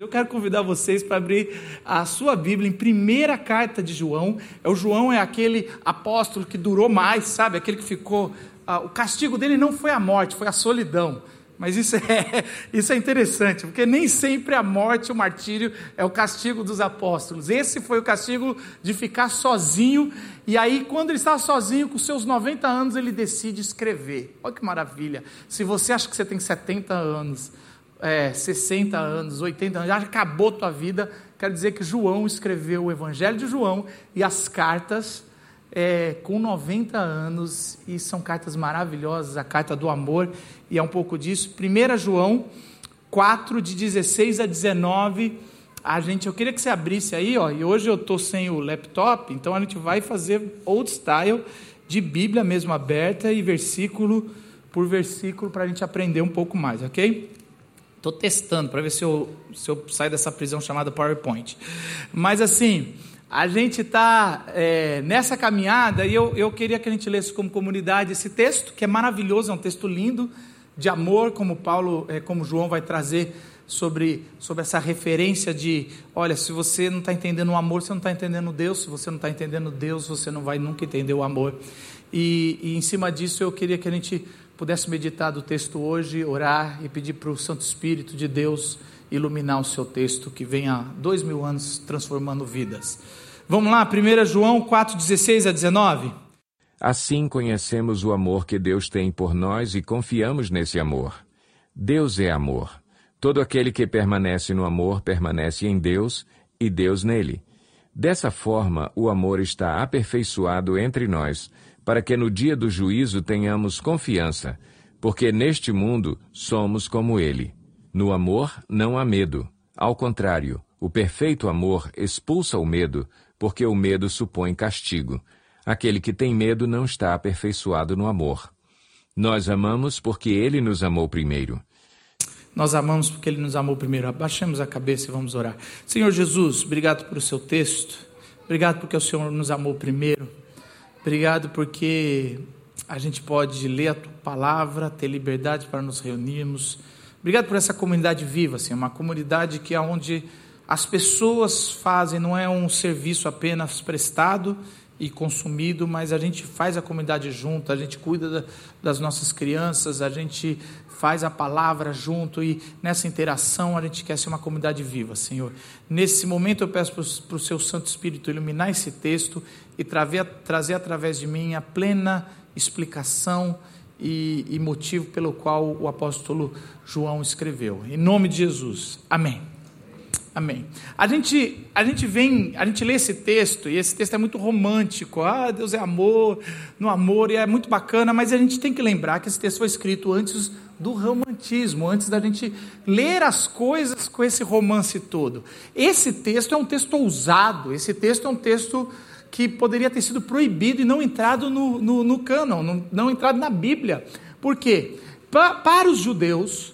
Eu quero convidar vocês para abrir a sua Bíblia em primeira carta de João. É o João é aquele apóstolo que durou mais, sabe? Aquele que ficou. Ah, o castigo dele não foi a morte, foi a solidão. Mas isso é, isso é interessante, porque nem sempre a morte, o martírio, é o castigo dos apóstolos. Esse foi o castigo de ficar sozinho. E aí, quando ele estava sozinho, com seus 90 anos, ele decide escrever. Olha que maravilha. Se você acha que você tem 70 anos, é, 60 anos, 80 anos, já acabou tua vida, quero dizer que João escreveu o Evangelho de João e as cartas é, com 90 anos, e são cartas maravilhosas, a carta do amor, e é um pouco disso. 1 João 4, de 16 a 19. A gente, eu queria que você abrisse aí, ó, e hoje eu estou sem o laptop, então a gente vai fazer old style de Bíblia mesmo aberta e versículo por versículo para a gente aprender um pouco mais, ok? Estou testando para ver se eu, se eu saio dessa prisão chamada PowerPoint. Mas assim, a gente está é, nessa caminhada e eu, eu queria que a gente lesse como comunidade esse texto, que é maravilhoso, é um texto lindo, de amor, como Paulo, é, como João vai trazer sobre, sobre essa referência de: olha, se você não está entendendo o amor, você não está entendendo Deus, se você não está entendendo Deus, você não vai nunca entender o amor. E, e em cima disso eu queria que a gente pudesse meditar do texto hoje, orar e pedir para o Santo Espírito de Deus iluminar o seu texto que vem há dois mil anos transformando vidas. Vamos lá, 1 João 4, 16 a 19. Assim conhecemos o amor que Deus tem por nós e confiamos nesse amor. Deus é amor. Todo aquele que permanece no amor permanece em Deus e Deus nele. Dessa forma, o amor está aperfeiçoado entre nós para que no dia do juízo tenhamos confiança, porque neste mundo somos como ele. No amor não há medo. Ao contrário, o perfeito amor expulsa o medo, porque o medo supõe castigo. Aquele que tem medo não está aperfeiçoado no amor. Nós amamos porque ele nos amou primeiro. Nós amamos porque ele nos amou primeiro. Abaixemos a cabeça e vamos orar. Senhor Jesus, obrigado por o seu texto. Obrigado porque o Senhor nos amou primeiro. Obrigado porque a gente pode ler a tua palavra, ter liberdade para nos reunirmos. Obrigado por essa comunidade viva, assim, uma comunidade que é onde as pessoas fazem, não é um serviço apenas prestado e consumido, mas a gente faz a comunidade junto, a gente cuida das nossas crianças, a gente faz a palavra junto e nessa interação a gente quer ser uma comunidade viva, Senhor. Nesse momento eu peço para o Seu Santo Espírito iluminar esse texto e trazer, trazer através de mim a plena explicação e, e motivo pelo qual o apóstolo João escreveu. Em nome de Jesus. Amém. Amém. A gente, a gente vem, a gente lê esse texto, e esse texto é muito romântico. Ah, Deus é amor, no amor, e é muito bacana, mas a gente tem que lembrar que esse texto foi escrito antes do romantismo, antes da gente ler as coisas com esse romance todo. Esse texto é um texto ousado, esse texto é um texto que poderia ter sido proibido e não entrado no, no, no cânon, não, não entrado na Bíblia. Por quê? Pa, para os judeus,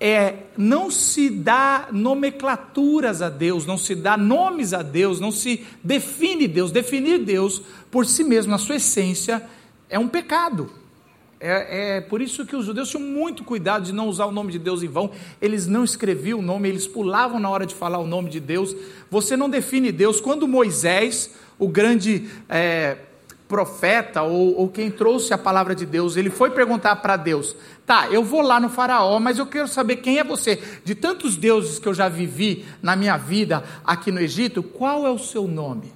é, não se dá nomenclaturas a Deus, não se dá nomes a Deus, não se define Deus. Definir Deus por si mesmo, na sua essência, é um pecado. É, é, por isso que os judeus tinham muito cuidado de não usar o nome de Deus em vão. Eles não escreviam o nome, eles pulavam na hora de falar o nome de Deus. Você não define Deus. Quando Moisés, o grande é, profeta ou, ou, quem trouxe a palavra de Deus, ele foi perguntar para Deus: tá, eu vou lá no Faraó, mas eu quero saber quem é você. De tantos deuses que eu já vivi na minha vida aqui no Egito, qual é o seu nome?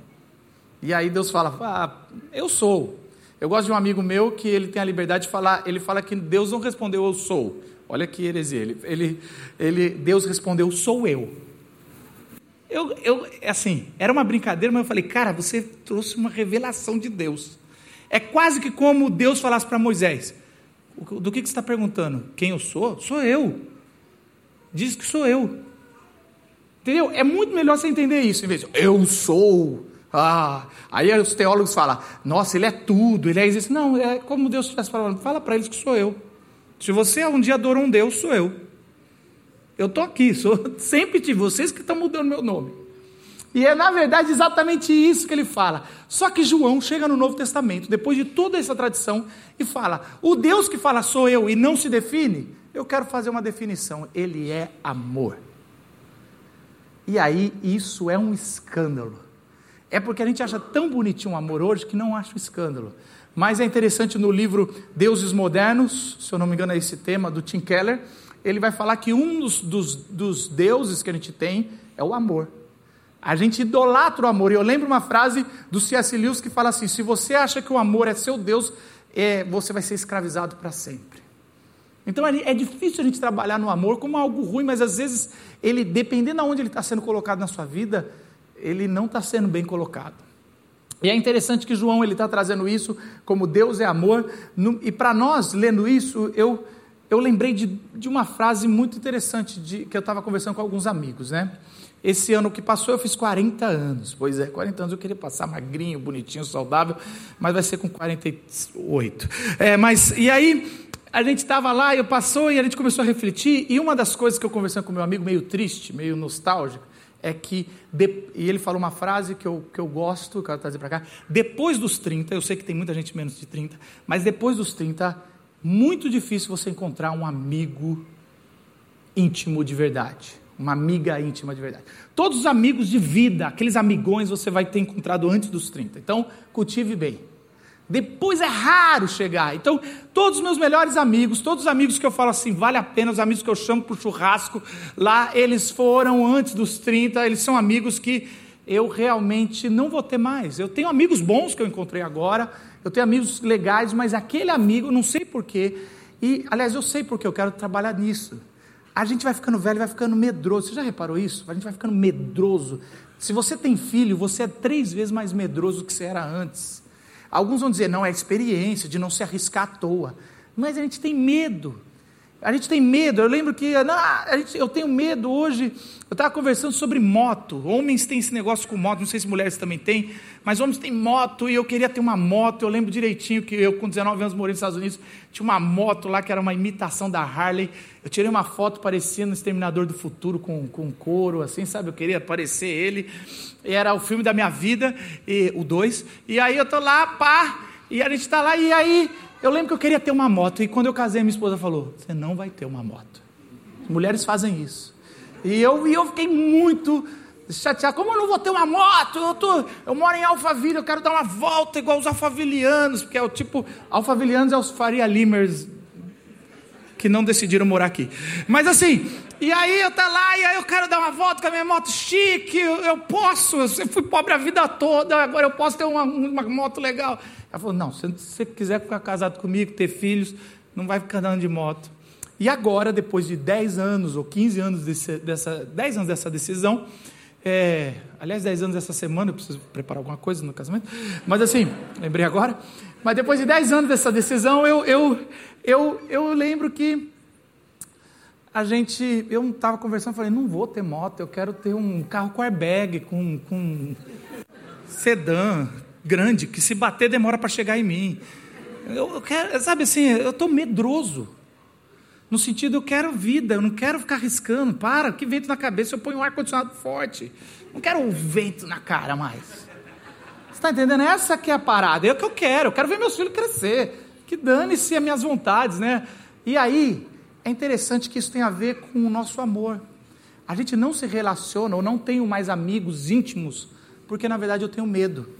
E aí Deus fala: ah, eu sou. Eu gosto de um amigo meu que ele tem a liberdade de falar, ele fala que Deus não respondeu eu sou. Olha que heresia, ele, ele, ele, Deus respondeu sou eu. Eu, eu, assim, era uma brincadeira, mas eu falei, cara, você trouxe uma revelação de Deus. É quase que como Deus falasse para Moisés: do que, que você está perguntando? Quem eu sou? Sou eu. Diz que sou eu. Entendeu? É muito melhor você entender isso, em vez de eu sou. Ah, aí os teólogos falam, nossa, ele é tudo, ele é isso. Não, é como Deus estivesse falando, fala para eles que sou eu. Se você um dia adorou um Deus, sou eu. Eu estou aqui, sou, sempre tive, vocês que estão mudando meu nome. E é na verdade exatamente isso que ele fala. Só que João chega no Novo Testamento, depois de toda essa tradição, e fala: o Deus que fala sou eu e não se define, eu quero fazer uma definição. Ele é amor. E aí isso é um escândalo. É porque a gente acha tão bonitinho o amor hoje que não acha escândalo. Mas é interessante no livro Deuses Modernos, se eu não me engano é esse tema, do Tim Keller, ele vai falar que um dos, dos, dos deuses que a gente tem é o amor. A gente idolatra o amor. E eu lembro uma frase do C.S. Lewis que fala assim: se você acha que o amor é seu Deus, é, você vai ser escravizado para sempre. Então é difícil a gente trabalhar no amor como algo ruim, mas às vezes ele, dependendo de onde ele está sendo colocado na sua vida, ele não está sendo bem colocado. E é interessante que João ele está trazendo isso como Deus é amor. No, e para nós, lendo isso, eu, eu lembrei de, de uma frase muito interessante de, que eu estava conversando com alguns amigos, né? Esse ano que passou eu fiz 40 anos. Pois é, 40 anos eu queria passar magrinho, bonitinho, saudável, mas vai ser com 48. É, mas e aí a gente estava lá, eu passou e a gente começou a refletir, e uma das coisas que eu conversando com meu amigo, meio triste, meio nostálgico, é que, de, e ele falou uma frase que eu, que eu gosto, quero trazer para cá, depois dos 30, eu sei que tem muita gente menos de 30, mas depois dos 30, muito difícil você encontrar um amigo íntimo de verdade, uma amiga íntima de verdade. Todos os amigos de vida, aqueles amigões você vai ter encontrado antes dos 30, então cultive bem. Depois é raro chegar. Então, todos os meus melhores amigos, todos os amigos que eu falo assim, vale a pena, os amigos que eu chamo para o churrasco, lá eles foram antes dos 30, eles são amigos que eu realmente não vou ter mais. Eu tenho amigos bons que eu encontrei agora, eu tenho amigos legais, mas aquele amigo, não sei porquê, e aliás, eu sei porque eu quero trabalhar nisso. A gente vai ficando velho, vai ficando medroso. Você já reparou isso? A gente vai ficando medroso. Se você tem filho, você é três vezes mais medroso do que você era antes. Alguns vão dizer, não, é experiência, de não se arriscar à toa. Mas a gente tem medo. A gente tem medo. Eu lembro que gente, eu tenho medo hoje. Eu estava conversando sobre moto. Homens têm esse negócio com moto, não sei se mulheres também têm, mas homens têm moto e eu queria ter uma moto. Eu lembro direitinho que eu, com 19 anos, morei nos Estados Unidos, tinha uma moto lá que era uma imitação da Harley. Eu tirei uma foto parecendo Exterminador do Futuro com, com couro, assim, sabe? Eu queria parecer ele. E era o filme da minha vida, e, o 2. E aí eu tô lá, pá, e a gente está lá, e aí eu lembro que eu queria ter uma moto. E quando eu casei, minha esposa falou: Você não vai ter uma moto. Mulheres fazem isso. E eu, e eu fiquei muito chateado. Como eu não vou ter uma moto? Eu, tô, eu moro em Alphaville, eu quero dar uma volta igual os alfavilianos, porque é o tipo. Alfavilianos é os Faria Limers que não decidiram morar aqui. Mas assim, e aí eu tá lá, e aí eu quero dar uma volta com a minha moto chique, eu, eu posso, eu fui pobre a vida toda, agora eu posso ter uma, uma moto legal. Ela falou: não, se você quiser ficar casado comigo, ter filhos, não vai ficar andando de moto. E agora, depois de 10 anos ou 15 anos desse, dessa, 10 anos dessa decisão, é, aliás, 10 anos dessa semana, eu preciso preparar alguma coisa no casamento, mas assim, lembrei agora. Mas depois de 10 anos dessa decisão, eu, eu, eu, eu lembro que a gente, eu estava conversando, falei, não vou ter moto, eu quero ter um carro com airbag, com, com sedã, grande, que se bater demora para chegar em mim. Eu, eu quero, sabe assim, eu estou medroso. No sentido, eu quero vida, eu não quero ficar arriscando. Para, que vento na cabeça, eu ponho um ar-condicionado forte. Não quero um vento na cara mais. Você está entendendo? Essa que é a parada. É o que eu quero. Eu quero ver meus filhos crescer. Que dane-se as minhas vontades, né? E aí, é interessante que isso tem a ver com o nosso amor. A gente não se relaciona ou não tenho mais amigos íntimos, porque na verdade eu tenho medo.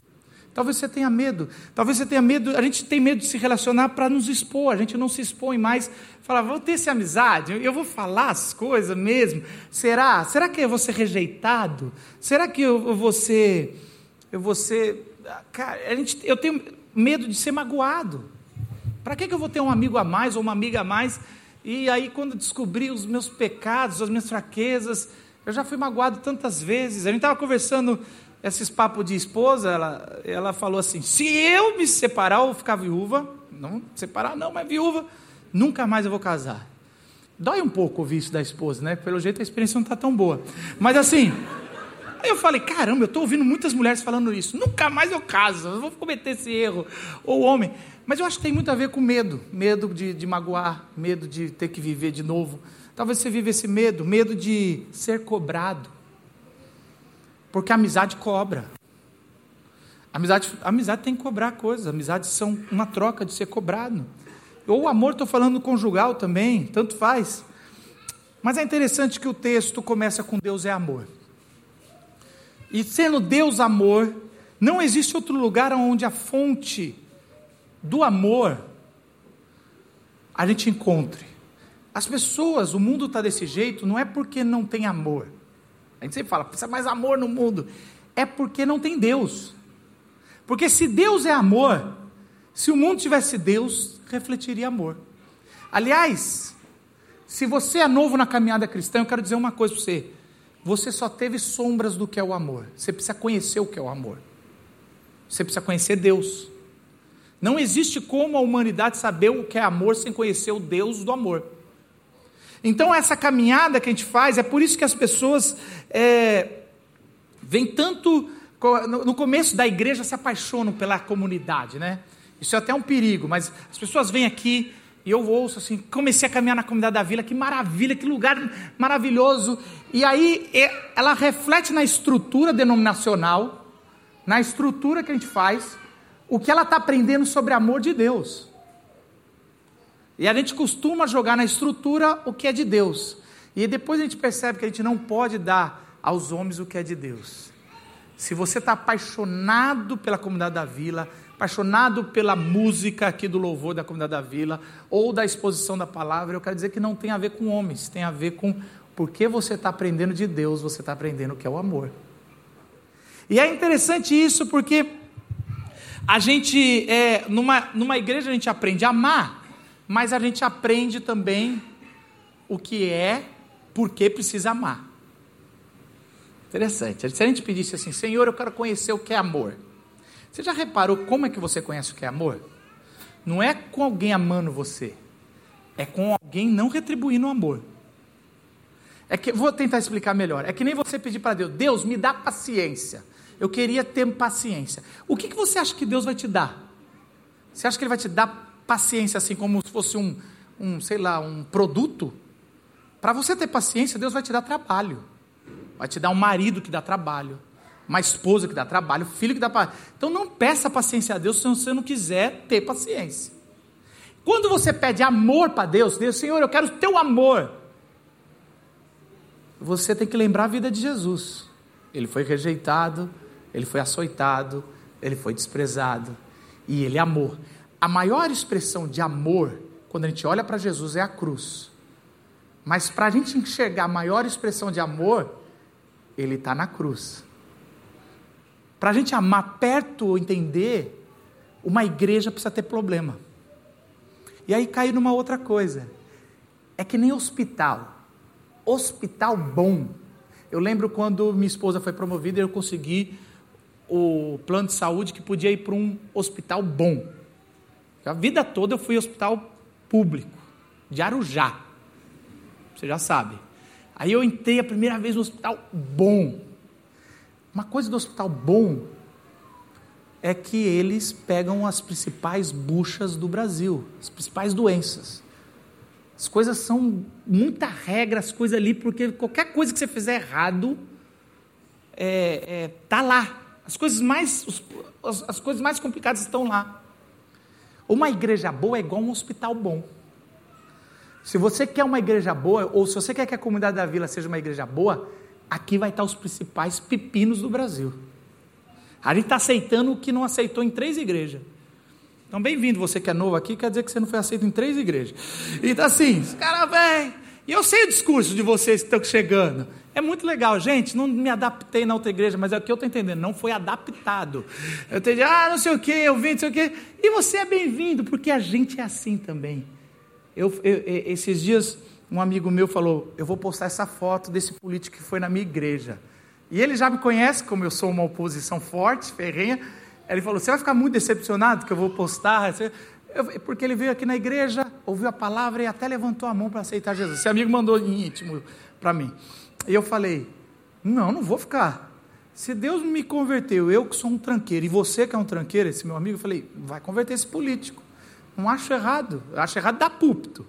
Talvez você tenha medo. Talvez você tenha medo. A gente tem medo de se relacionar para nos expor. A gente não se expõe mais. Fala, vou ter essa amizade. Eu vou falar as coisas mesmo. Será? Será que eu vou ser rejeitado? Será que eu vou ser. Eu vou ser. Cara, a gente, eu tenho medo de ser magoado. Para que, que eu vou ter um amigo a mais ou uma amiga a mais? E aí, quando descobri os meus pecados, as minhas fraquezas, eu já fui magoado tantas vezes. A gente estava conversando esses papos de esposa, ela, ela falou assim: se eu me separar ou ficar viúva, não separar não, mas viúva, nunca mais eu vou casar. Dói um pouco ouvir isso da esposa, né? Pelo jeito a experiência não está tão boa. Mas assim, aí eu falei: caramba, eu estou ouvindo muitas mulheres falando isso, nunca mais eu caso, eu vou cometer esse erro. Ou homem. Mas eu acho que tem muito a ver com medo medo de, de magoar, medo de ter que viver de novo. Talvez você viva esse medo, medo de ser cobrado porque a amizade cobra. amizade, amizade tem que cobrar coisas. Amizades são uma troca de ser cobrado. Ou amor, estou falando conjugal também, tanto faz. Mas é interessante que o texto começa com Deus é amor. E sendo Deus amor, não existe outro lugar onde a fonte do amor a gente encontre. As pessoas, o mundo está desse jeito, não é porque não tem amor. A gente sempre fala, precisa mais amor no mundo. É porque não tem Deus. Porque se Deus é amor, se o mundo tivesse Deus, refletiria amor. Aliás, se você é novo na caminhada cristã, eu quero dizer uma coisa para você. Você só teve sombras do que é o amor. Você precisa conhecer o que é o amor. Você precisa conhecer Deus. Não existe como a humanidade saber o que é amor sem conhecer o Deus do amor. Então, essa caminhada que a gente faz, é por isso que as pessoas é, vêm tanto. No começo da igreja se apaixonam pela comunidade, né? Isso é até um perigo, mas as pessoas vêm aqui e eu ouço assim, comecei a caminhar na comunidade da vila, que maravilha, que lugar maravilhoso. E aí ela reflete na estrutura denominacional, na estrutura que a gente faz, o que ela está aprendendo sobre amor de Deus. E a gente costuma jogar na estrutura o que é de Deus. E depois a gente percebe que a gente não pode dar aos homens o que é de Deus. Se você está apaixonado pela comunidade da vila, apaixonado pela música aqui do louvor da comunidade da vila, ou da exposição da palavra, eu quero dizer que não tem a ver com homens, tem a ver com porque você está aprendendo de Deus, você está aprendendo o que é o amor. E é interessante isso porque a gente, é, numa, numa igreja, a gente aprende a amar, mas a gente aprende também o que é, por que precisa amar. Interessante. Se a gente pedisse assim, Senhor, eu quero conhecer o que é amor. Você já reparou como é que você conhece o que é amor? Não é com alguém amando você, é com alguém não retribuindo o amor. É que vou tentar explicar melhor. É que nem você pedir para Deus, Deus me dá paciência. Eu queria ter paciência. O que, que você acha que Deus vai te dar? Você acha que Ele vai te dar paciência assim como se fosse um, um sei lá, um produto? Para você ter paciência, Deus vai te dar trabalho. Vai te dar um marido que dá trabalho, uma esposa que dá trabalho, um filho que dá trabalho. Então não peça paciência a Deus se você não quiser ter paciência. Quando você pede amor para Deus, Deus, Senhor, eu quero o teu amor. Você tem que lembrar a vida de Jesus. Ele foi rejeitado, ele foi açoitado, ele foi desprezado e ele amou. A maior expressão de amor, quando a gente olha para Jesus, é a cruz. Mas para a gente enxergar a maior expressão de amor, ele está na cruz. Para a gente amar perto, entender, uma igreja precisa ter problema. E aí cai numa outra coisa. É que nem hospital. Hospital bom. Eu lembro quando minha esposa foi promovida, eu consegui o plano de saúde que podia ir para um hospital bom. A vida toda eu fui hospital público, de Arujá. Você já sabe. Aí eu entrei a primeira vez no hospital bom. Uma coisa do hospital bom é que eles pegam as principais buchas do Brasil, as principais doenças. As coisas são muita regra, as coisas ali, porque qualquer coisa que você fizer errado, é, é, tá lá. As coisas mais, os, as coisas mais complicadas estão lá. Uma igreja boa é igual um hospital bom. Se você quer uma igreja boa, ou se você quer que a comunidade da vila seja uma igreja boa, aqui vai estar os principais pepinos do Brasil. A gente está aceitando o que não aceitou em três igrejas. Então, bem-vindo, você que é novo aqui, quer dizer que você não foi aceito em três igrejas. Então, assim, os caras vêm. E eu sei o discurso de vocês que estão chegando. É muito legal, gente. Não me adaptei na outra igreja, mas é o que eu estou entendendo. Não foi adaptado. Eu entendi, ah, não sei o que, eu vim, não sei o que. E você é bem-vindo, porque a gente é assim também. Eu, eu, esses dias, um amigo meu falou: Eu vou postar essa foto desse político que foi na minha igreja. E ele já me conhece, como eu sou uma oposição forte, ferrenha. Ele falou: Você vai ficar muito decepcionado que eu vou postar? Porque ele veio aqui na igreja, ouviu a palavra e até levantou a mão para aceitar Jesus. Esse amigo mandou em íntimo para mim. E eu falei: Não, não vou ficar. Se Deus me converteu, eu que sou um tranqueiro, e você que é um tranqueiro, esse meu amigo, eu falei: Vai converter esse político. Não acho errado. Eu acho errado dar púlpito.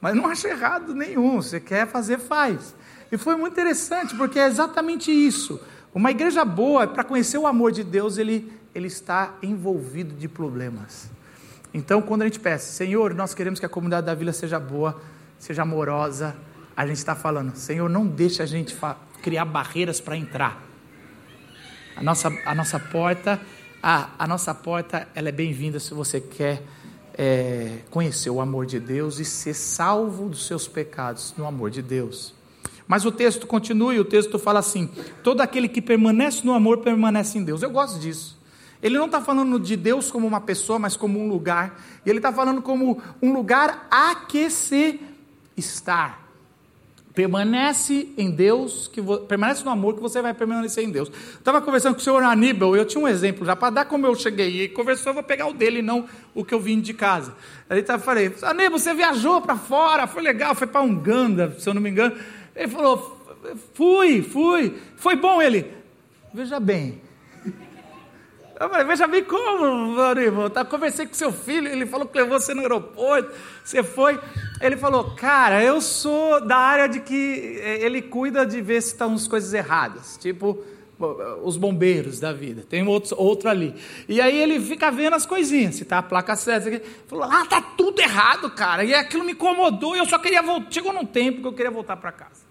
Mas não acho errado nenhum. Você quer fazer, faz. E foi muito interessante, porque é exatamente isso. Uma igreja boa, para conhecer o amor de Deus, ele, ele está envolvido de problemas. Então, quando a gente peça, Senhor, nós queremos que a comunidade da vila seja boa, seja amorosa, a gente está falando, Senhor, não deixe a gente criar barreiras para entrar. A nossa, a nossa porta, a, a nossa porta, ela é bem-vinda se você quer é, conhecer o amor de Deus e ser salvo dos seus pecados no amor de Deus. Mas o texto continua e o texto fala assim: todo aquele que permanece no amor permanece em Deus. Eu gosto disso. Ele não está falando de Deus como uma pessoa, mas como um lugar. E ele está falando como um lugar a que se estar. Permanece em Deus, que permanece no amor que você vai permanecer em Deus. Estava conversando com o senhor Aníbal, eu tinha um exemplo já, para dar como eu cheguei. E conversou, eu vou pegar o dele, não o que eu vim de casa. Aí eu falei, Aníbal, você viajou para fora, foi legal, foi para Uganda, se eu não me engano. Ele falou, fui, fui. Foi bom ele. Veja bem, eu falei, veja bem como, irmão. Tá, conversei com seu filho, ele falou que levou você no aeroporto, você foi. Ele falou, cara, eu sou da área de que eh, ele cuida de ver se estão as coisas erradas. Tipo, os bombeiros da vida, tem outro, outro ali. E aí ele fica vendo as coisinhas, se tá a placa certa. Ele falou, ah, tá tudo errado, cara. E aquilo me incomodou, eu só queria voltar. Chegou num tempo que eu queria voltar para casa.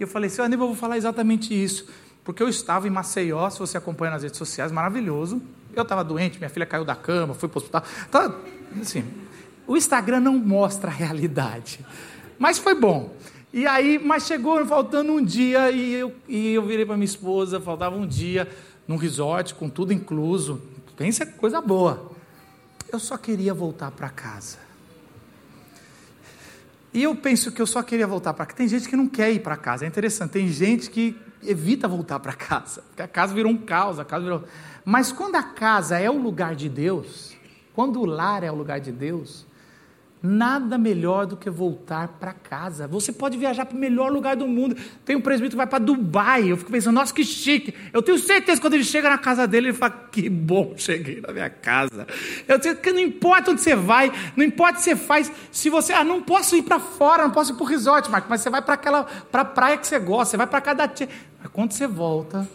E eu falei, seu Aníbal, eu vou falar exatamente isso porque eu estava em Maceió, se você acompanha nas redes sociais, maravilhoso. Eu estava doente, minha filha caiu da cama, fui para o hospital. Tá, assim, o Instagram não mostra a realidade, mas foi bom. E aí, mas chegou faltando um dia e eu, e eu virei para minha esposa, faltava um dia num resort com tudo incluso. Pensa coisa boa. Eu só queria voltar para casa. E eu penso que eu só queria voltar para casa. Tem gente que não quer ir para casa. É interessante. Tem gente que evita voltar para casa, porque a casa virou um caos, a casa virou. Mas quando a casa é o lugar de Deus, quando o lar é o lugar de Deus, Nada melhor do que voltar para casa. Você pode viajar para o melhor lugar do mundo. Tem um presbítero que vai para Dubai. Eu fico pensando, nossa, que chique. Eu tenho certeza que quando ele chega na casa dele, ele fala, que bom, cheguei na minha casa. Eu tenho que não importa onde você vai, não importa o que você faz. Se você, ah, não posso ir para fora, não posso ir para o resort, Marco, mas você vai para aquela, para a praia que você gosta, você vai para cada tia. Mas quando você volta,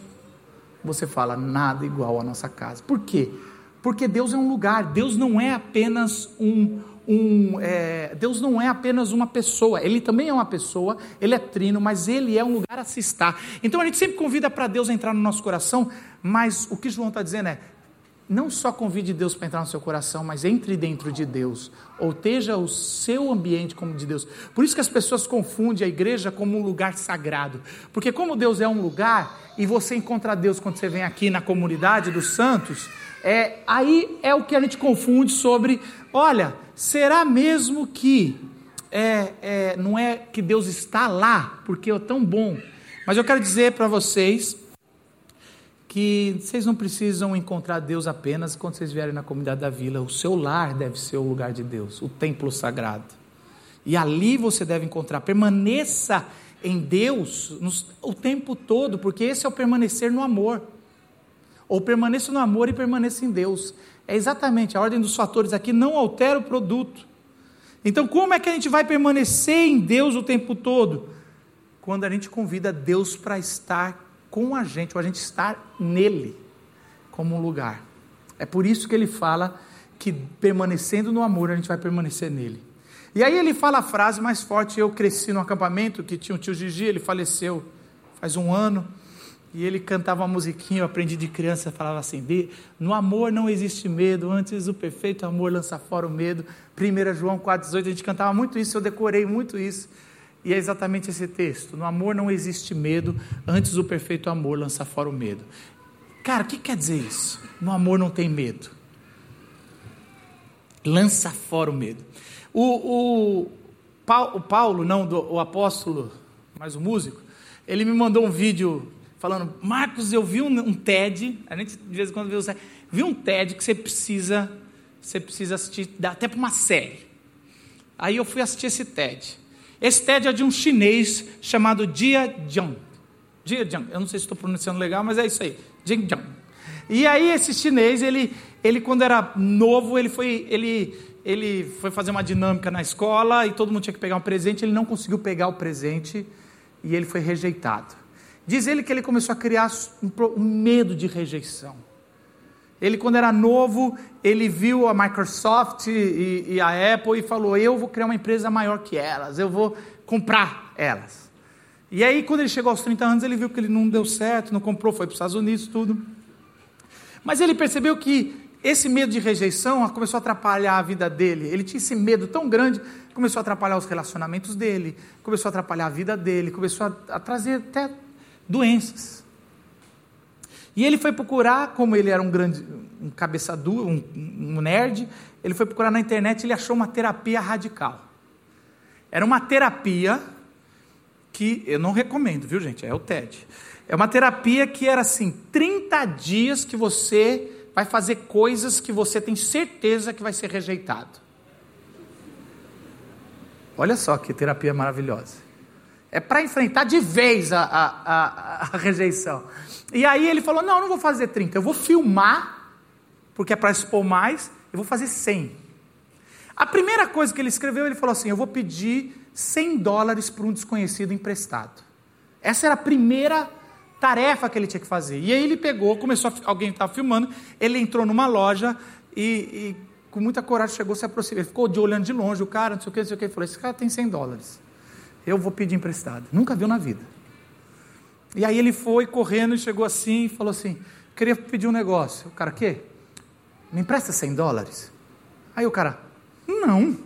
você fala, nada igual à nossa casa. Por quê? Porque Deus é um lugar, Deus não é apenas um um. É, Deus não é apenas uma pessoa, Ele também é uma pessoa, Ele é trino, mas Ele é um lugar a se estar. Então a gente sempre convida para Deus entrar no nosso coração, mas o que João está dizendo é: não só convide Deus para entrar no seu coração, mas entre dentro de Deus, ou esteja o seu ambiente como de Deus. Por isso que as pessoas confundem a igreja como um lugar sagrado, porque como Deus é um lugar e você encontra Deus quando você vem aqui na comunidade dos santos, é aí é o que a gente confunde sobre, olha, será mesmo que é, é, não é que Deus está lá porque é tão bom? Mas eu quero dizer para vocês que vocês não precisam encontrar Deus apenas quando vocês vierem na comunidade da vila. O seu lar deve ser o lugar de Deus, o templo sagrado. E ali você deve encontrar. Permaneça em Deus o tempo todo, porque esse é o permanecer no amor. Ou permaneça no amor e permaneça em Deus. É exatamente a ordem dos fatores aqui, não altera o produto. Então, como é que a gente vai permanecer em Deus o tempo todo? Quando a gente convida Deus para estar com a gente, ou a gente estar nele como um lugar. É por isso que ele fala que permanecendo no amor a gente vai permanecer nele. E aí ele fala a frase mais forte: Eu cresci no acampamento que tinha um tio Gigi, ele faleceu faz um ano. E ele cantava uma musiquinha, eu aprendi de criança, falava assim: No amor não existe medo, antes o perfeito amor lança fora o medo. 1 João 4,18, a gente cantava muito isso, eu decorei muito isso. E é exatamente esse texto: no amor não existe medo, antes o perfeito amor lança fora o medo. Cara, o que quer dizer isso? No amor não tem medo. Lança fora o medo. O, o, o Paulo, não, do, o apóstolo, mas o músico, ele me mandou um vídeo falando: Marcos, eu vi um, um TED, a gente de vez em quando vê o vi um TED que você precisa, você precisa assistir, dá até para uma série. Aí eu fui assistir esse TED. Esse TED é de um chinês chamado Jia Jiang. Jia Jiang, eu não sei se estou pronunciando legal, mas é isso aí. Jia Jiang. E aí esse chinês, ele, ele quando era novo, ele foi, ele, ele foi fazer uma dinâmica na escola e todo mundo tinha que pegar um presente, ele não conseguiu pegar o presente e ele foi rejeitado. Diz ele que ele começou a criar um medo de rejeição. Ele, quando era novo, ele viu a Microsoft e, e, a Apple e falou: Eu vou criar uma empresa maior que elas, eu vou comprar elas. E aí, quando ele chegou aos 30 anos, ele viu que ele não deu certo, não comprou, foi para os Estados Unidos, tudo. Mas ele percebeu que esse medo de rejeição começou a atrapalhar a vida dele. Ele tinha esse medo tão grande, começou a atrapalhar os relacionamentos dele, começou a atrapalhar a vida dele, começou a, a trazer até doenças. E ele foi procurar, como ele era um grande, um cabeça dura, um, um nerd, ele foi procurar na internet e ele achou uma terapia radical. Era uma terapia que eu não recomendo, viu gente? É o TED. É uma terapia que era assim, 30 dias que você vai fazer coisas que você tem certeza que vai ser rejeitado. Olha só que terapia maravilhosa. É para enfrentar de vez a, a, a, a, rejeição. E aí ele falou: Não, eu não vou fazer 30, eu vou filmar, porque é para expor mais, eu vou fazer 100. A primeira coisa que ele escreveu, ele falou assim: Eu vou pedir 100 dólares para um desconhecido emprestado. Essa era a primeira tarefa que ele tinha que fazer. E aí ele pegou, começou, a, alguém estava filmando, ele entrou numa loja e, e, com muita coragem chegou, se aproximou, ele ficou de olhando de longe, o cara, não sei o que, não sei o que, ele falou, esse cara tem 100 dólares, eu vou pedir emprestado. Nunca viu na vida. E aí ele foi correndo e chegou assim e falou assim, queria pedir um negócio. O cara, quê? Me empresta 100 dólares? Aí o cara, não.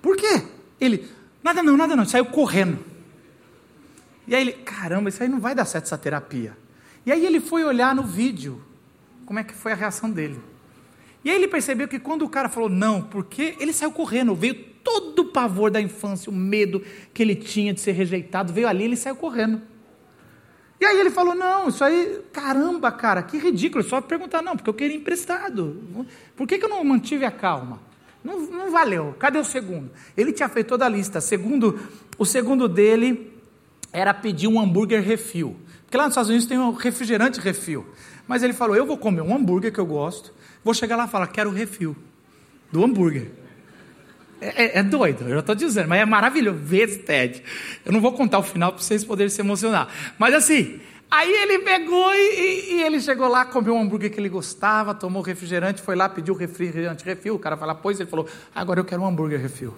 Por quê? Ele, nada não, nada não, saiu correndo. E aí ele, caramba, isso aí não vai dar certo essa terapia. E aí ele foi olhar no vídeo como é que foi a reação dele. E aí ele percebeu que quando o cara falou não, porque ele saiu correndo, veio todo o pavor da infância, o medo que ele tinha de ser rejeitado, veio ali, ele saiu correndo. E aí ele falou: Não, isso aí, caramba, cara, que ridículo. Só perguntar, não, porque eu queria emprestado. Por que, que eu não mantive a calma? Não, não valeu. Cadê o segundo? Ele tinha feito toda a lista. Segundo, o segundo dele era pedir um hambúrguer refil. Porque lá nos Estados Unidos tem um refrigerante refil. Mas ele falou: Eu vou comer um hambúrguer que eu gosto, vou chegar lá e falar: Quero refil do hambúrguer. É, é, é doido, eu estou dizendo, mas é maravilhoso ver esse TED. Eu não vou contar o final para vocês poderem se emocionar. Mas assim, aí ele pegou e, e, e, ele chegou lá, comeu um hambúrguer que ele gostava, tomou refrigerante, foi lá, pediu refrigerante refil. O cara falou: Pois ele falou: Agora eu quero um hambúrguer refil.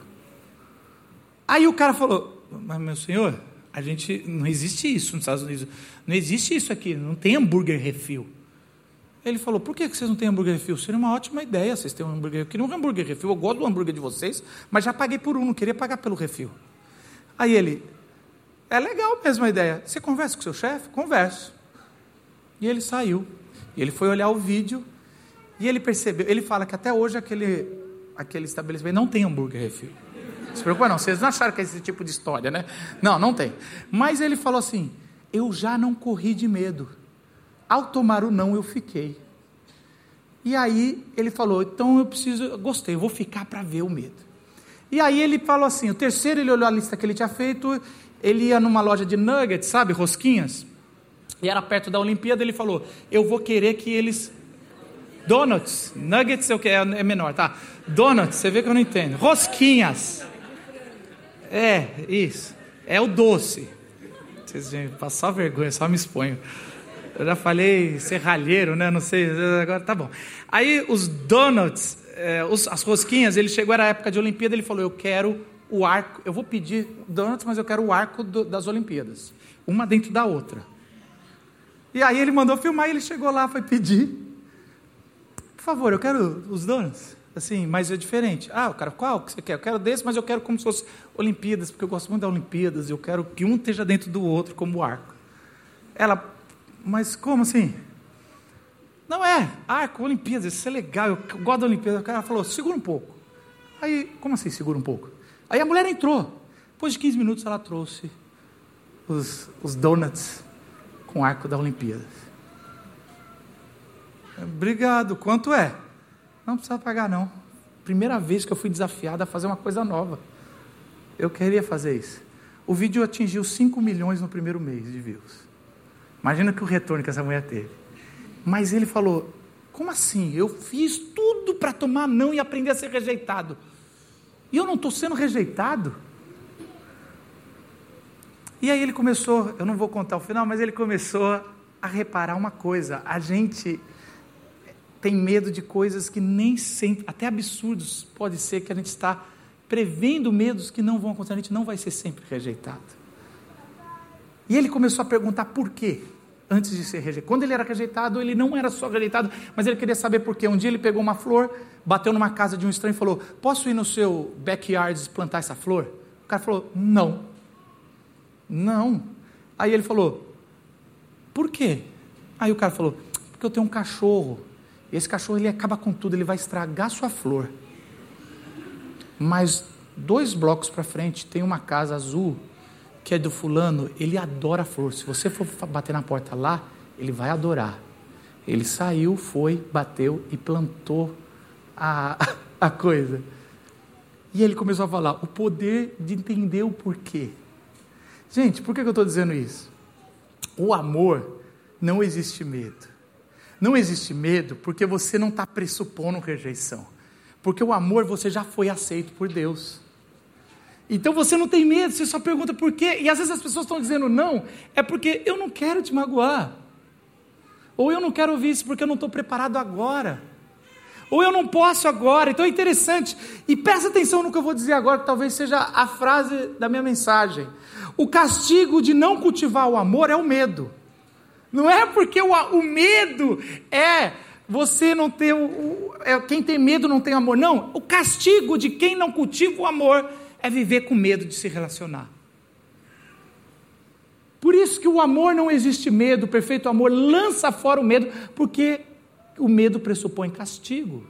Aí o cara falou: Mas meu senhor, a gente não existe isso nos Estados Unidos. Não existe isso aqui, não tem hambúrguer refil. Ele falou: "Por que vocês não têm hambúrguer refil? Seria uma ótima ideia vocês terem um hambúrguer. Eu queria um hambúrguer refil. Eu gosto do hambúrguer de vocês, mas já paguei por um, não queria pagar pelo refil." Aí ele: "É legal mesmo a ideia. Você conversa com seu chefe? Converso." E ele saiu. E ele foi olhar o vídeo e ele percebeu, ele fala que até hoje aquele aquele estabelecimento não tem hambúrguer refil se preocupa não, vocês não acharam que é esse tipo de história, né? Não, não tem. Mas ele falou assim: eu já não corri de medo. Ao tomar o não, eu fiquei. E aí ele falou: então eu preciso, eu gostei, eu vou ficar para ver o medo. E aí ele falou assim: o terceiro, ele olhou a lista que ele tinha feito, ele ia numa loja de nuggets, sabe, rosquinhas, e era perto da Olimpíada. Ele falou: eu vou querer que eles. Donuts, nuggets é o que? É menor, tá? Donuts, você vê que eu não entendo. Rosquinhas. É, isso. É o doce. Vocês vêm passar vergonha, só me exponho. Eu já falei serralheiro, né? Não sei, agora tá bom. Aí os donuts, é, os, as rosquinhas, ele chegou, era a época de Olimpíada, ele falou: Eu quero o arco, eu vou pedir donuts, mas eu quero o arco do, das Olimpíadas, uma dentro da outra. E aí ele mandou filmar e ele chegou lá, foi pedir. Por favor, eu quero os donuts assim, mas é diferente. Ah, o cara, qual que você quer? Eu quero desse, mas eu quero como se fosse Olimpíadas, porque eu gosto muito das Olimpíadas, eu quero que um esteja dentro do outro como arco. Ela, mas como assim? Não é, arco, Olimpíadas, isso é legal, eu gosto da Olimpíada. O cara falou, segura um pouco. Aí, como assim, segura um pouco? Aí a mulher entrou. Depois de 15 minutos ela trouxe os, os donuts com arco da Olimpíada. Obrigado, quanto é? Não precisa pagar, não. Primeira vez que eu fui desafiado a fazer uma coisa nova. Eu queria fazer isso. O vídeo atingiu 5 milhões no primeiro mês de views. Imagina que o retorno que essa mulher teve. Mas ele falou: Como assim? Eu fiz tudo para tomar não e aprender a ser rejeitado. E eu não estou sendo rejeitado? E aí ele começou, eu não vou contar o final, mas ele começou a reparar uma coisa: a gente tem medo de coisas que nem sempre, até absurdos, pode ser que a gente está prevendo medos que não vão acontecer, a gente não vai ser sempre rejeitado. E ele começou a perguntar por quê, antes de ser rejeitado. Quando ele era rejeitado, ele não era só rejeitado, mas ele queria saber por quê. Um dia ele pegou uma flor, bateu numa casa de um estranho e falou: Posso ir no seu backyard plantar essa flor? O cara falou: Não. Não. Aí ele falou: Por quê? Aí o cara falou: Porque eu tenho um cachorro. Esse cachorro ele acaba com tudo, ele vai estragar sua flor. Mas dois blocos para frente tem uma casa azul que é do fulano, ele adora flor. Se você for bater na porta lá, ele vai adorar. Ele saiu, foi, bateu e plantou a, a coisa. E ele começou a falar o poder de entender o porquê. Gente, por que eu estou dizendo isso? O amor não existe medo. Não existe medo porque você não está pressupondo rejeição. Porque o amor você já foi aceito por Deus. Então você não tem medo, você só pergunta por quê. E às vezes as pessoas estão dizendo não, é porque eu não quero te magoar. Ou eu não quero ouvir isso porque eu não estou preparado agora. Ou eu não posso agora. Então é interessante. E presta atenção no que eu vou dizer agora, que talvez seja a frase da minha mensagem. O castigo de não cultivar o amor é o medo. Não é porque o, o medo é você não ter o, o é, quem tem medo não tem amor. Não, o castigo de quem não cultiva o amor é viver com medo de se relacionar. Por isso que o amor não existe medo, o perfeito amor lança fora o medo, porque o medo pressupõe castigo.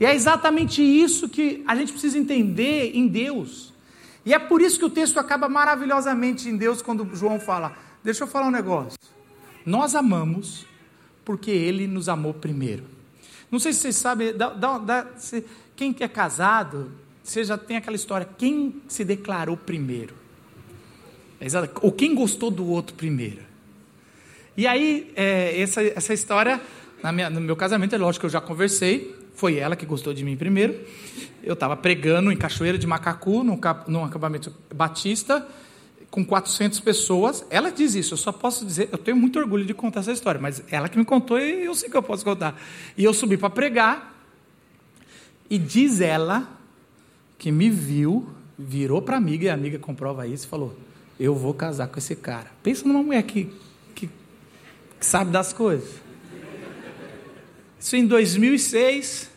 E é exatamente isso que a gente precisa entender em Deus. E é por isso que o texto acaba maravilhosamente em Deus quando João fala: Deixa eu falar um negócio. Nós amamos porque Ele nos amou primeiro. Não sei se vocês sabem, dá, dá, dá, se, quem é casado, você já tem aquela história: quem se declarou primeiro? Ou quem gostou do outro primeiro? E aí, é, essa, essa história, minha, no meu casamento, é lógico que eu já conversei, foi ela que gostou de mim primeiro. Eu estava pregando em Cachoeira de Macacu, num, num acampamento batista, com 400 pessoas. Ela diz isso, eu só posso dizer, eu tenho muito orgulho de contar essa história, mas ela que me contou e eu sei que eu posso contar. E eu subi para pregar, e diz ela que me viu, virou para amiga, e a amiga comprova isso e falou: Eu vou casar com esse cara. Pensa numa mulher que, que, que sabe das coisas. Isso em 2006,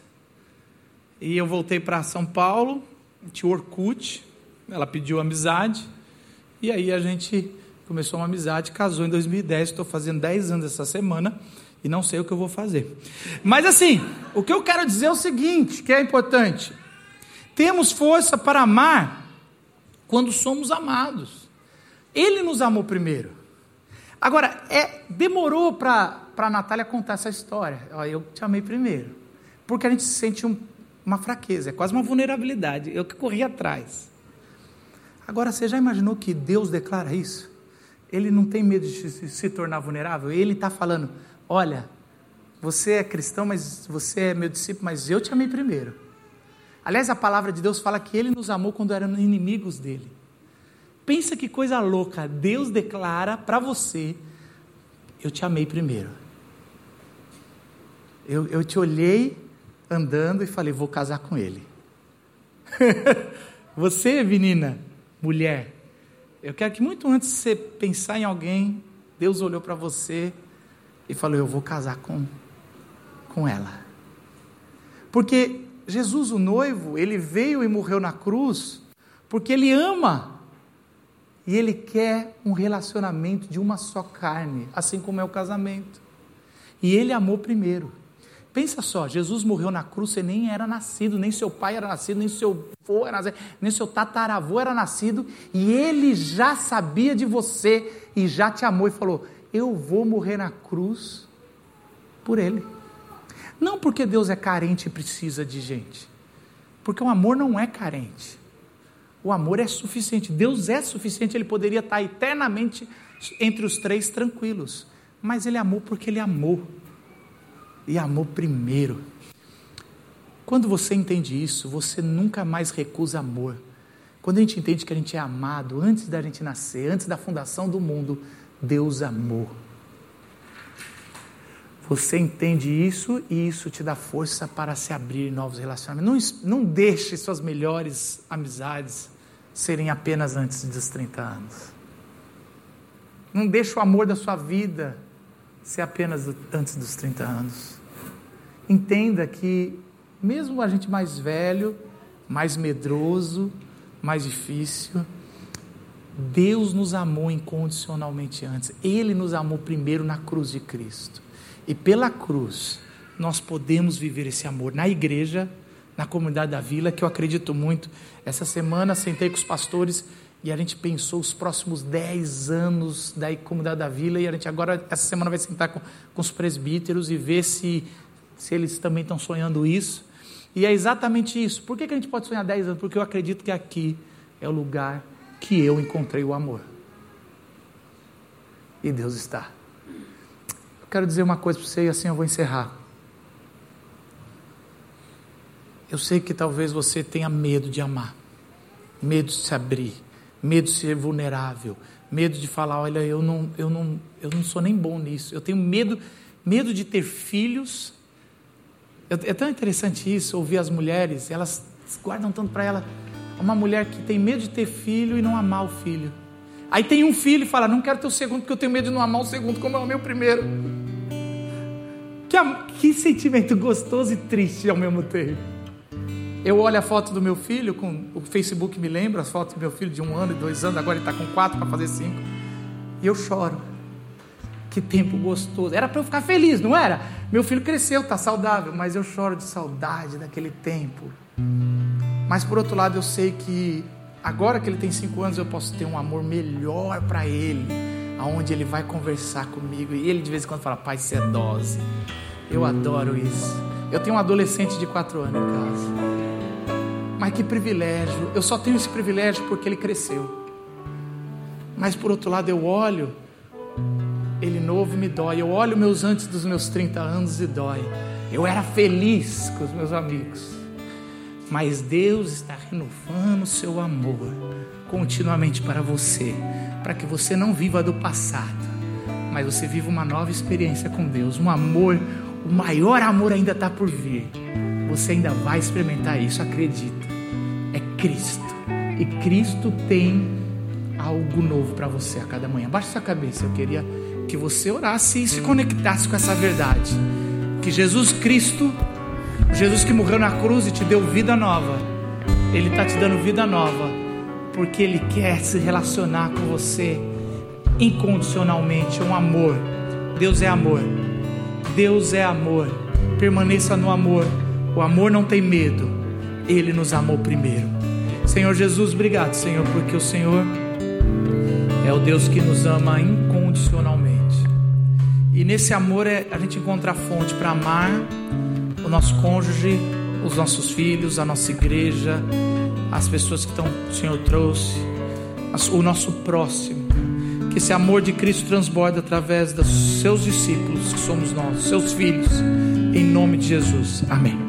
e eu voltei para São Paulo, tinha Orkut, ela pediu amizade. E aí a gente começou uma amizade, casou em 2010, estou fazendo 10 anos essa semana e não sei o que eu vou fazer. Mas assim, o que eu quero dizer é o seguinte, que é importante. Temos força para amar quando somos amados. Ele nos amou primeiro. Agora, é, demorou para a Natália contar essa história. Eu te amei primeiro. Porque a gente sente um, uma fraqueza, é quase uma vulnerabilidade. Eu que corri atrás. Agora, você já imaginou que Deus declara isso? Ele não tem medo de se tornar vulnerável. Ele está falando: olha, você é cristão, mas você é meu discípulo, mas eu te amei primeiro. Aliás, a palavra de Deus fala que ele nos amou quando éramos inimigos dele. Pensa que coisa louca. Deus declara para você: eu te amei primeiro. Eu, eu te olhei andando e falei: vou casar com ele. você, menina, mulher, eu quero que muito antes de você pensar em alguém, Deus olhou para você e falou: Eu vou casar com, com ela. Porque Jesus, o noivo, ele veio e morreu na cruz porque ele ama e ele quer um relacionamento de uma só carne, assim como é o casamento. E ele amou primeiro. Pensa só, Jesus morreu na cruz, você nem era nascido, nem seu pai era nascido, nem seu avô era nascido, nem seu tataravô era nascido, e ele já sabia de você e já te amou e falou: Eu vou morrer na cruz por ele. Não porque Deus é carente e precisa de gente, porque o amor não é carente. O amor é suficiente. Deus é suficiente, ele poderia estar eternamente entre os três tranquilos. Mas ele amou porque ele amou e amou primeiro. Quando você entende isso, você nunca mais recusa amor. Quando a gente entende que a gente é amado antes da gente nascer, antes da fundação do mundo, Deus amou. Você entende isso e isso te dá força para se abrir em novos relacionamentos. Não, não deixe suas melhores amizades serem apenas antes dos 30 anos. Não deixe o amor da sua vida ser apenas antes dos 30 anos. Entenda que, mesmo a gente mais velho, mais medroso, mais difícil, Deus nos amou incondicionalmente antes. Ele nos amou primeiro na cruz de Cristo. E pela cruz, nós podemos viver esse amor na igreja, na comunidade da vila, que eu acredito muito. Essa semana sentei com os pastores e a gente pensou os próximos 10 anos da comunidade da vila e a gente agora, essa semana, vai sentar com, com os presbíteros e ver se, se eles também estão sonhando isso. E é exatamente isso. Por que, que a gente pode sonhar 10 anos? Porque eu acredito que aqui é o lugar que eu encontrei o amor. E Deus está. Eu quero dizer uma coisa para você e assim eu vou encerrar. Eu sei que talvez você tenha medo de amar, medo de se abrir, medo de ser vulnerável, medo de falar, olha, eu não, eu não, eu não sou nem bom nisso. Eu tenho medo, medo de ter filhos. É tão interessante isso, ouvir as mulheres, elas guardam tanto para ela. Uma mulher que tem medo de ter filho e não amar o filho. Aí tem um filho e fala: Não quero ter o segundo porque eu tenho medo de não amar o segundo como eu amei o primeiro. Que, que sentimento gostoso e triste ao mesmo tempo. Eu olho a foto do meu filho, com o Facebook me lembra as fotos do meu filho de um ano e dois anos, agora ele está com quatro para fazer cinco, e eu choro. Que tempo gostoso. Era para eu ficar feliz, não era? Meu filho cresceu, está saudável, mas eu choro de saudade daquele tempo. Mas por outro lado, eu sei que Agora que ele tem cinco anos, eu posso ter um amor melhor para ele, aonde ele vai conversar comigo e ele de vez em quando fala: Pai, você é dose. Eu adoro isso. Eu tenho um adolescente de quatro anos em casa. Mas que privilégio. Eu só tenho esse privilégio porque ele cresceu. Mas por outro lado, eu olho, ele novo me dói. Eu olho meus antes dos meus 30 anos e dói. Eu era feliz com os meus amigos. Mas Deus está renovando o seu amor continuamente para você, para que você não viva do passado, mas você viva uma nova experiência com Deus, um amor, o maior amor ainda está por vir. Você ainda vai experimentar isso, acredita. É Cristo. E Cristo tem algo novo para você a cada manhã. Baixe sua cabeça, eu queria que você orasse e se conectasse com essa verdade. Que Jesus Cristo Jesus que morreu na cruz e te deu vida nova, Ele está te dando vida nova, porque Ele quer se relacionar com você incondicionalmente, um amor. Deus é amor, Deus é amor, permaneça no amor, o amor não tem medo, Ele nos amou primeiro. Senhor Jesus, obrigado, Senhor, porque o Senhor é o Deus que nos ama incondicionalmente. E nesse amor é, a gente encontra a fonte para amar o nosso cônjuge, os nossos filhos, a nossa igreja, as pessoas que estão, o Senhor trouxe, o nosso próximo. Que esse amor de Cristo transborde através dos seus discípulos, que somos nós, seus filhos, em nome de Jesus. Amém.